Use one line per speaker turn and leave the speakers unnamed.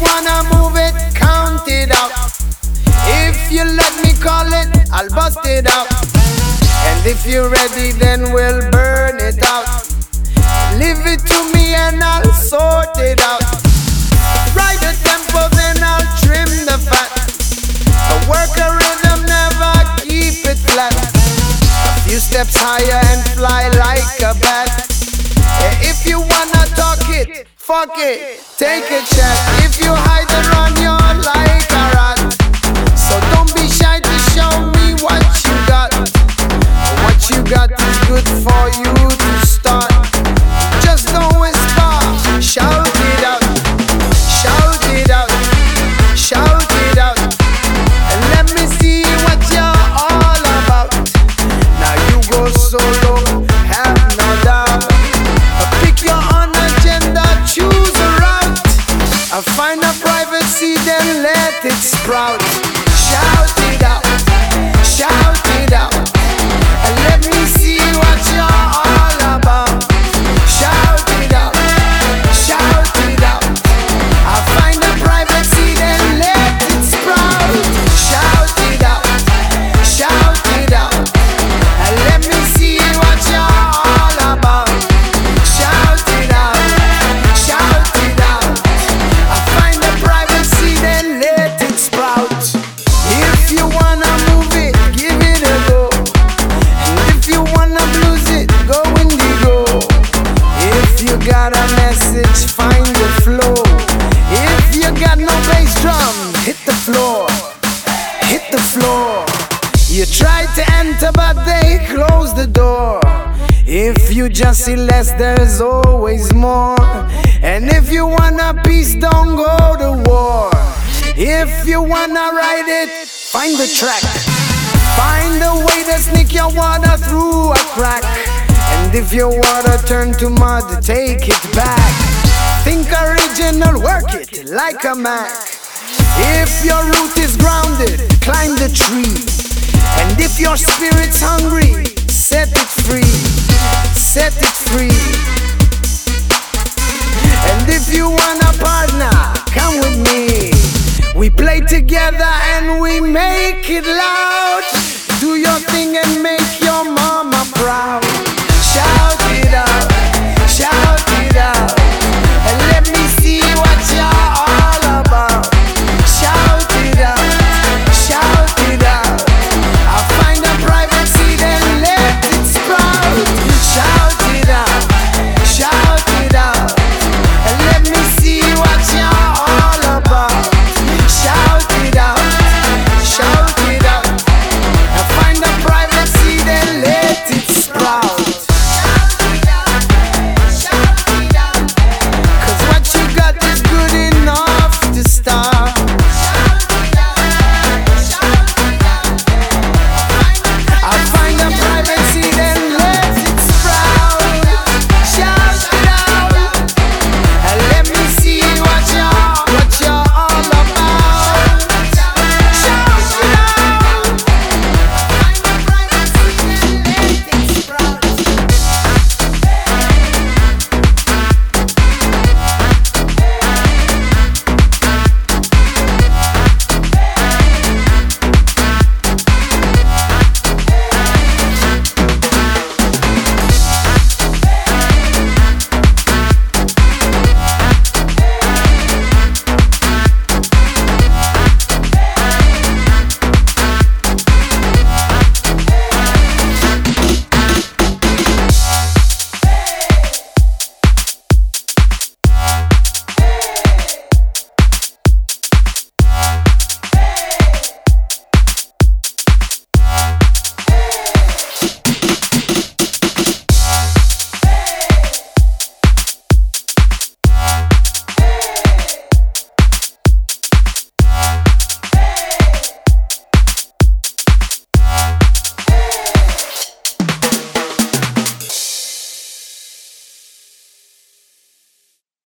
Wanna move it, count it out. If you let me call it, I'll bust it out. And if you're ready, then we'll burn it out. Leave it to me and I'll sort it out. Ride the tempo, then I'll trim the fat. A work a rhythm, never keep it flat. A few steps higher and fly like a bat. If you wanna talk it, fuck it, take a chat. If you hide and run, you're like a rat. So don't be shy to show me what you got. What you got is good for you to it sprout. If you just see less, there's always more. And if you want a peace, don't go to war. If you wanna ride it, find the track. Find a way to sneak your water through a crack. And if your water turn to mud, take it back. Think original, work it like a Mac. If your root is grounded, climb the tree. And if your spirit's hungry, set it free set it free. And if you want a partner, come with me. We play together and we make it loud.